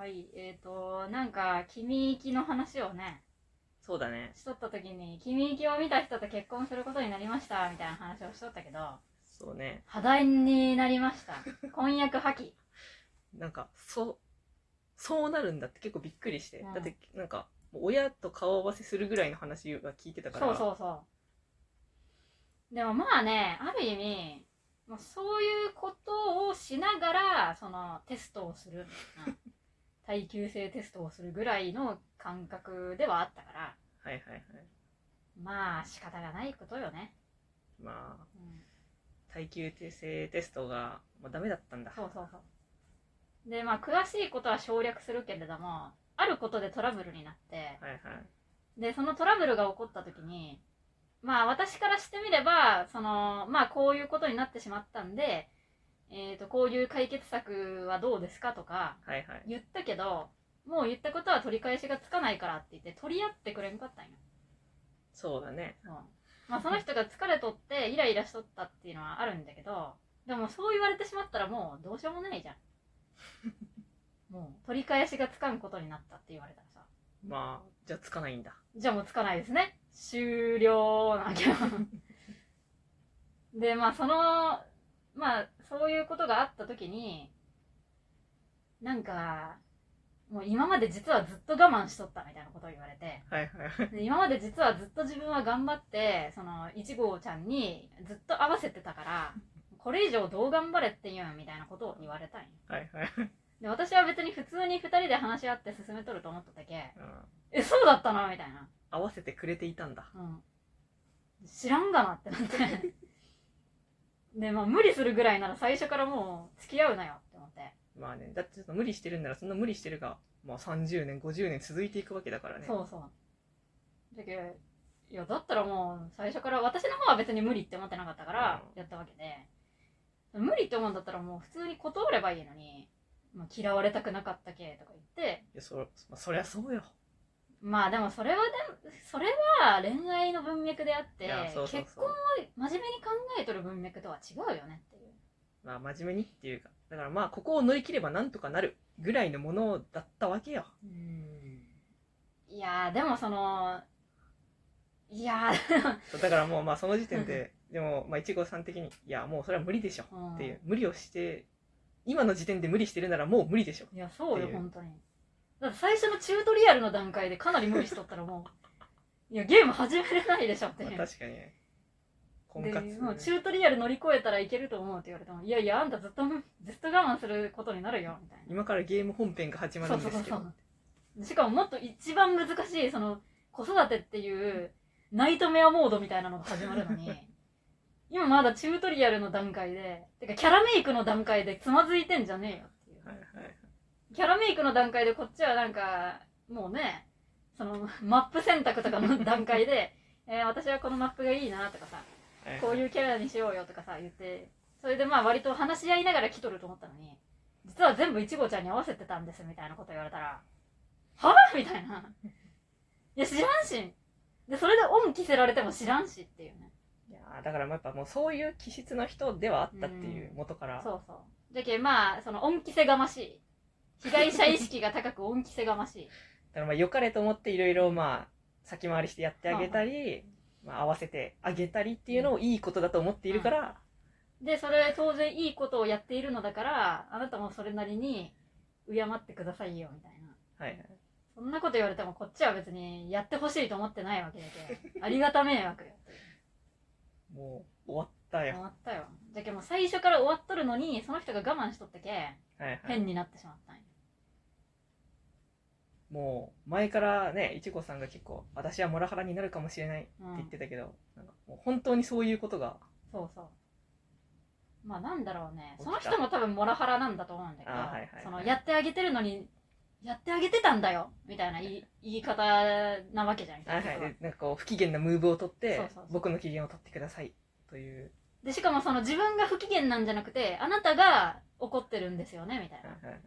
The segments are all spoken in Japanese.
はい、えっ、と、なんか、君行きの話をね、そうだね。しとった時に、君行きを見た人と結婚することになりました、みたいな話をしとったけど、そうね。破談になりました。婚約破棄。なんか、そう、そうなるんだって結構びっくりして。うんだって、なんか、親と顔合わせするぐらいの話は聞いてたから。そうそうそう。でもまあね、ある意味、もうそういうことをしながら、そのテストをする、うん耐久性テストをするぐらいの感覚ではあったから、はいはいはい。まあ仕方がないことよね。まあ、うん耐久性テストが、まあ、ダメだったんだ。そうそうそう。で、まあ詳しいことは省略するけれども、あることでトラブルになって、はいはい。で、そのトラブルが起こった時に、まあ私からしてみれば、その、まあこういうことになってしまったんで、えっ、と、こういう解決策はどうですかとかはいはい。言ったけど、もう言ったことは取り返しがつかないからって言って取り合ってくれんかったんよ。そうだね。うんまあその人が疲れとってイライラしとったっていうのはあるんだけど、でもそう言われてしまったらもうどうしようもないじゃん。もう取り返しがつかんことになったって言われたらさ。まあ、じゃあつかないんだ。じゃあもうつかないですね。終了なわけよ。で、まあその、まあそういうことがあった時に、なんか、もう今まで実はずっと我慢しとったみたいなことを言われて、はいはい今まで実はずっと自分は頑張って、その、1号ちゃんにずっと合わせてたから、これ以上どう頑張れって言うんみたいなことを言われたんよ。はいはい。で、私は別に普通に2人で話し合って進めとると思ったけ、うんえ、そうだったのみたいな。合わせてくれていたんだ。うん。知らんがなってなって。で、まあ無理するぐらいなら最初からもう付き合うなよって思って。まあね、だってちょっと無理してるんなら、そんな無理してるが、まあ30年、50年続いていくわけだからね。そうそう。だけど、いや、だったらもう最初から私の方は別に無理って思ってなかったからうんやったわけで、無理って思うんだったらもう普通に断ればいいのに、まあ、嫌われたくなかったけとか言って、いやそまあ、そりゃそうよ。まあでもそれはでも、それは恋愛の文脈であってそうそうそう結婚を真面目に考えとる文脈とは違うよねっていう。まあ真面目にっていうか。だからまあ、ここを乗り切ればなんとかなるぐらいのものだったわけよ。いやーでもそのいやだからもうまあその時点で、でも、まあ、一号さん的に、いや、もうそれは無理でしょっていう。無理をして、今の時点で無理してるならもう無理でしょ。いやそうよ本当に最初のチュートリアルの段階でかなり無理しとったらもういやゲーム始めれないでしょってまあ確かにね。婚で活、もうチュートリアル乗り越えたらいけると思うって言われてもいやいやあんたずっとずっと我慢することになるよみたいな今からゲーム本編が始まるんですけど。そうそうそうしかももっと一番難しいその子育てっていうナイトメアモードみたいなのが始まるのに 今まだチュートリアルの段階でてかキャラメイクの段階でつまずいてんじゃねえよっていうはいはい。キャラメイクの段階でこっちはなんかもうねそのマップ選択とかの段階で、えー私はこのマップがいいなとかさこういうキャラにしようよとかさ言ってそれでまあ割と話し合いながら来とると思ったのに実は全部いちごちゃんに合わせてたんですみたいなこと言われたらはぁ？みたいな。いや知らんし。でそれで恩着せられても知らんしっていうね。いやーだからまあやっぱもうそういう気質の人ではあったっていう元から。そうそう。じゃけまあその恩着せがましい被害者意識が高く恩着せがましい。だからまあ良かれと思っていろいろまあ先回りしてやってあげたり、まあ合わせてあげたりっていうのをいいことだと思っているから、でそれ当然いいことをやっているのだからあなたもそれなりに敬ってくださいよみたいな。はいはい。そんなこと言われてもこっちは別にやってほしいと思ってないわけだけどありがた迷惑よ。もう終わったよ。終わったよ。じゃけもう最初から終わっとるのにその人が我慢しとったけはいはい。変になってしまったんよもう前からね、いちごさんが結構、私はモラハラになるかもしれないってうん。言ってたけど、なんかもう本当にそういうことが、そうそう。まあなんだろうね。その人も多分モラハラなんだと思うんだけど、あーはいはいはい。そのやってあげてるのにやってあげてたんだよみたいな言い言い方なわけじゃんはいはい。結局は。でなんかこう不機嫌なムーブを取って僕の機嫌を取ってください。という。でしかもその自分が不機嫌なんじゃなくてあなたが怒ってるんですよねみたいな。はいはいはい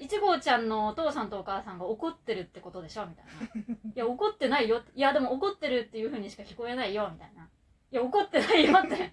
いちごちゃんのお父さんとお母さんが怒ってるってことでしょみたいな。いや、怒ってないよ。いや、でも怒ってるっていう風にしか聞こえないよ。みたいな。いや、怒ってないよって。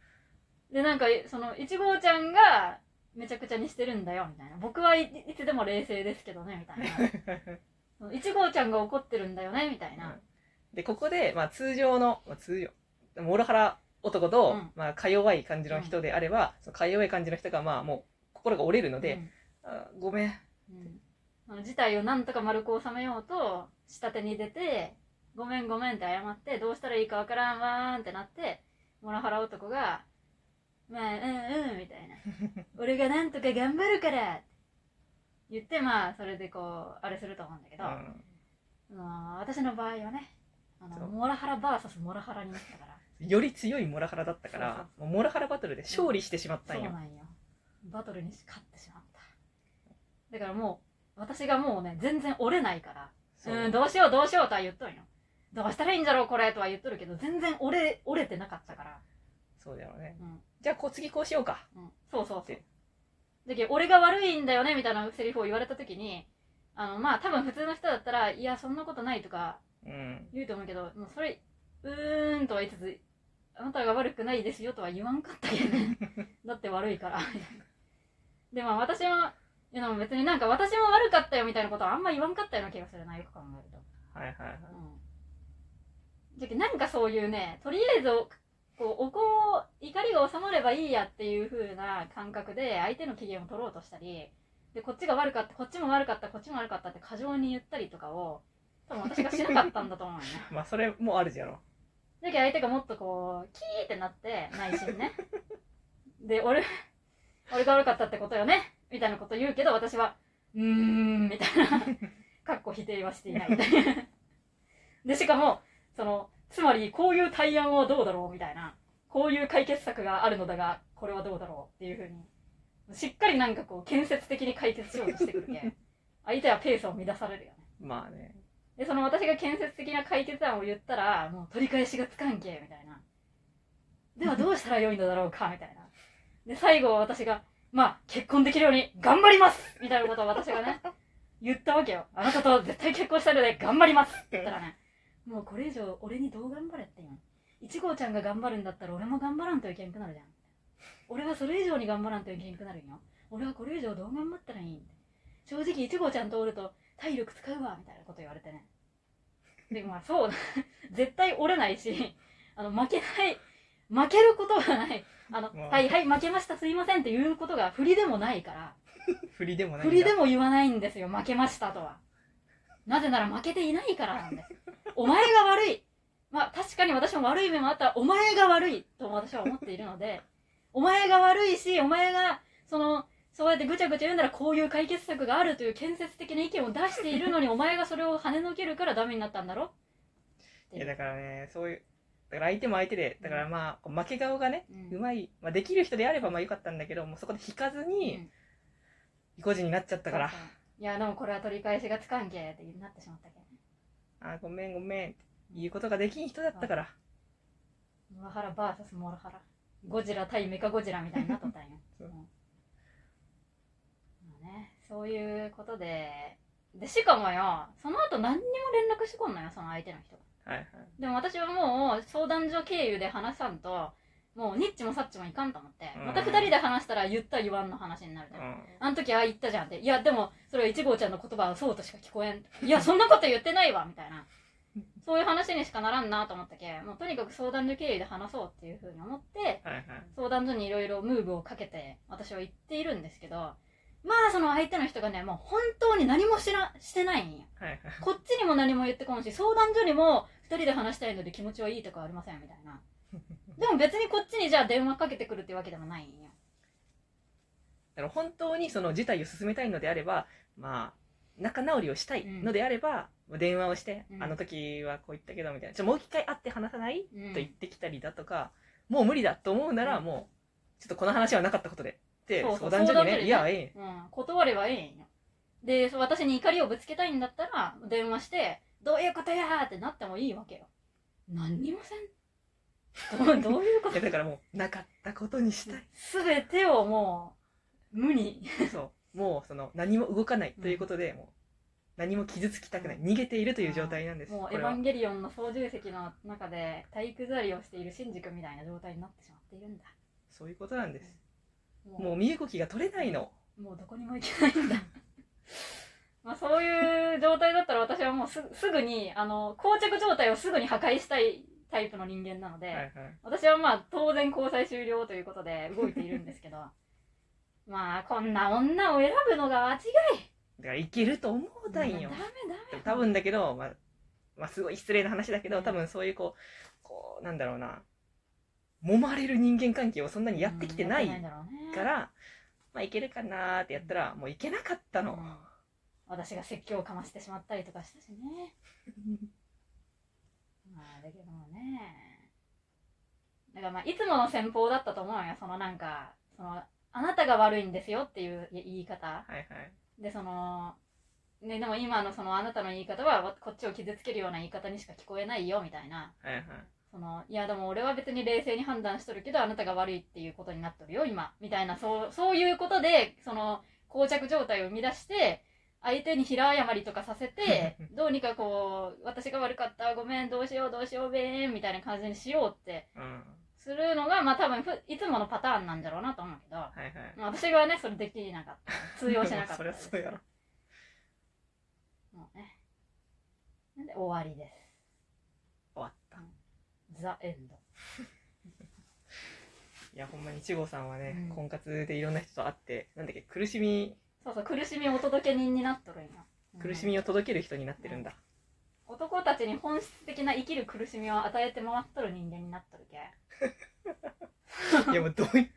で、なんか、その、いちごちゃんがめちゃくちゃにしてるんだよみたいな僕はいいつでも冷静ですけどねみたいな1号ちゃんが怒ってるんだよねみたいな、でここで、まあ、通常の、まあ、通常モラハラ男と、うんまあ、か弱い感じの人であれば、そのか弱い感じの人がまあもう心が折れるので、あごめん。うん。の事態をなんとか丸く収めようと下手に出てごめんごめんって謝ってどうしたらいいかわからんわーんってなってモラハラ男がまあうんうんみたいな。俺がなんとか頑張るからって。言ってまあそれでこうあれすると思うんだけど、うん。私の場合はねあのモラハラ VS モラハラになったから。より強いモラハラだったからそうそう。もうモラハラバトルで勝利してしまったんよ、そうなんよ。バトルに勝ってしまっただからもう私がもうね全然折れないから。そう。うんどうしようどうしようとは言っとんよ。どうしたらいいんだろうこれとは言っとるけど全然折れ折れてなかったから。そうだよね。うん、じゃあこう次こうしようか。うん、そうそうそう。でだけど俺が悪いんだよねみたいなセリフを言われた時にあのまあ多分普通の人だったらいやそんなことないとかうん。言うと思うけどもうそれうーんとは言いつつあなたが悪くないですよとは言わんかったけどね。だって悪いから。でまあ私もいやでも別になんか私も悪かったよみたいなことはあんま言わんかったような気がするな。よく考えると。はいはいはい。うん。じゃけなんかそういうねとりあえずこうおこ怒りが収まればいいやっていう風な感覚で相手の機嫌を取ろうとしたりでこっちが悪かったこっちも悪かったこっちも悪かったって過剰に言ったりとかを多分私がしなかったんだと思うよね。まあそれもあるじゃろ。だけど相手がもっとこうキーってなって内心ね。で俺俺が悪かったってことよねみたいなこと言うけど私はうーんみたいな かっこ否定はしていないみたいなでしかもそのつまりこういう対案はどうだろうみたいなこういう解決策があるのだがこれはどうだろうっていうふうにしっかりなんかこう建設的に解決しようとしてくるけん 相手はペースを乱されるよねまあねで、その私が建設的な解決案を言ったら、もう取り返しがつかんけ、みたいな。ではどうしたらよいのだろうか、みたいな。で、最後は私が、まあ、結婚できるように頑張りますみたいなことを私がね、言ったわけよ。あなたと絶対結婚したいので頑張りますって言ったらね、もうこれ以上俺にどう頑張れって言うの。一号ちゃんが頑張るんだったら俺も頑張らんといけんくなるじゃん。俺はそれ以上に頑張らんといけんくなるんよ。俺はこれ以上どう頑張ったらいいん正直一号ちゃんとおると体力使うわみたいなこと言われてね。で、まあそう、絶対折れないし、あの、負けない、負けることがない。あの、まあはいはい、負けました、すいませんっていうことが振りでもないから、振りでもない振りでもも言わないんですよ、負けましたとは。なぜなら負けていないからなんです。お前が悪い。まあ確かに私も悪い面もあったら、お前が悪いと私は思っているので、お前が悪いし、お前が、その、そうやってぐちゃぐちゃ言うならこういう解決策があるという建設的な意見を出しているのに、お前がそれを跳ねのけるからダメになったんだろいやだからねそういうだから相手も相手でだからまあ負け顔がねうまい、まあ、できる人であればまあよかったんだけどもうそこで引かずにうん。意固地になっちゃったから。いやでもこれは取り返しがつかんけってなってしまったけどね。あごめんごめんって言うことができん人だったから。モラハラ VS モラハラ。ゴジラ対メカゴジラみたいになっとったんよ、そう。ね、そういうことで。でしかもよその後何にも連絡してこんのよその相手の人がはいはいでも私はもう相談所経由で話さんともうニッチもサッチもいかんと思ってうんまた二人で話したら言った言わんの話になるじゃんうんあの時ああ言ったじゃんって。いや、でも、それは一号ちゃんの言葉はそうとしか聞こえん。いや、そんなこと言ってないわみたいな。そういう話にしかならんなと思ったけ、もうとにかく相談所経由で話そうっていうふうに思って、はいはい相談所にいろいろムーブをかけて、私は言っているんですけど、まあその相手の人がね、もう本当に何もしらしてないんよ。はいはい。こっちにも何も言ってこんし、相談所にも二人で話したいので気持ちはいいとかありませんみたいな。でも別にこっちにじゃあ電話かけてくるってわけでもないんよ。だから本当にその事態を進めたいのであればまあ仲直りをしたいのであれば、電話をして、うん。あの時はこう言ったけどみたいな。ちょもう一回会って話さない、うん。と言ってきたりだとかもう無理だと思うなら、うん。もうちょっとこの話はなかったことでってそうそう相談所にね相談所にね。いやええうん、断ればええんよ。で、そう私に怒りをぶつけたいんだったら、電話して、どういうことやーってなってもいいわけよ。何にもせん。ど うどういうこいやだからもうなかったことにしたい。とすべてをもう、無に。そう。もうその何も動かないということで、もう何も傷つきたくない、逃げているという状態なんです、もう、これは。エヴァンゲリオンの操縦席の中で体育座りをしているシンジ君みたいな状態になってしまっているんだ。そういうことなんですももう身動きが取れないの。もうどこにも行けないんだ。まあそういう状態だったら私はもうすすぐにあの膠着状態をすぐに破壊したいタイプの人間なので、はいはい。私はまあ当然交際終了ということで動いているんですけど。まあこんな女を選ぶのが間違い。だからいけると思うたんよダメダメ。多分だけど、まあ、まあすごい失礼な話だけどうん多分そういうこうこうなんだろうな揉まれる人間関係をそんなにやってきてないから、まあいけるかなーってやったらもういけなかったの、うん。私が説教をかましてしまったりとかしたしね。まあだけどもね。だからまあいつもの戦法だったと思うよ。そのなんかそのあなたが悪いんですよっていう言い方。はいはい。でそのねでも今のそのあなたの言い方はわこっちを傷つけるような言い方にしか聞こえないよみたいな。はいはいそのいやでも俺は別に冷静に判断しとるけどあなたが悪いっていうことになっとるよ今。みたいなそうそういうことでその膠着状態を生み出して相手に平謝りとかさせて どうにかこう私が悪かったごめんどうしようどうしようべーんみたいな感じにしようってうん。するのがまあ多分ふいつものパターンなんだろうなと思うけど、はいはい。まあ、私はねそれできなかった。通用しなかった そりゃそうやろ。もうね。なんで終わりですザ・エンド。いやほんまに一号さんはね、うん。婚活でいろんな人と会ってなんだっけ苦しみ。そうそう苦しみお届け人になっとるんよ、うん。苦しみを届ける人になってるんだ、男たちに本質的な生きる苦しみを与えて回っとる人間になっとるけ。いやもうどうい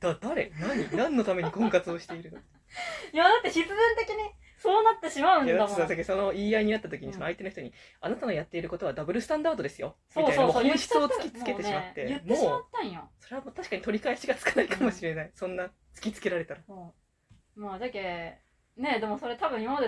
だ誰？何？何のために婚活をしているの？いやだって必然的にそうなってしまうんだだもん。っその言い合いになった時うん。にその相手の人に、あなたのやっていることはダブルスタンダードですよみたいなそうそうそう本質を突きつけてしまってもうそれはもう確かに取り返しがつかないかもしれない、そん。な突きつけられたらまあだけねでもそれ多分今まで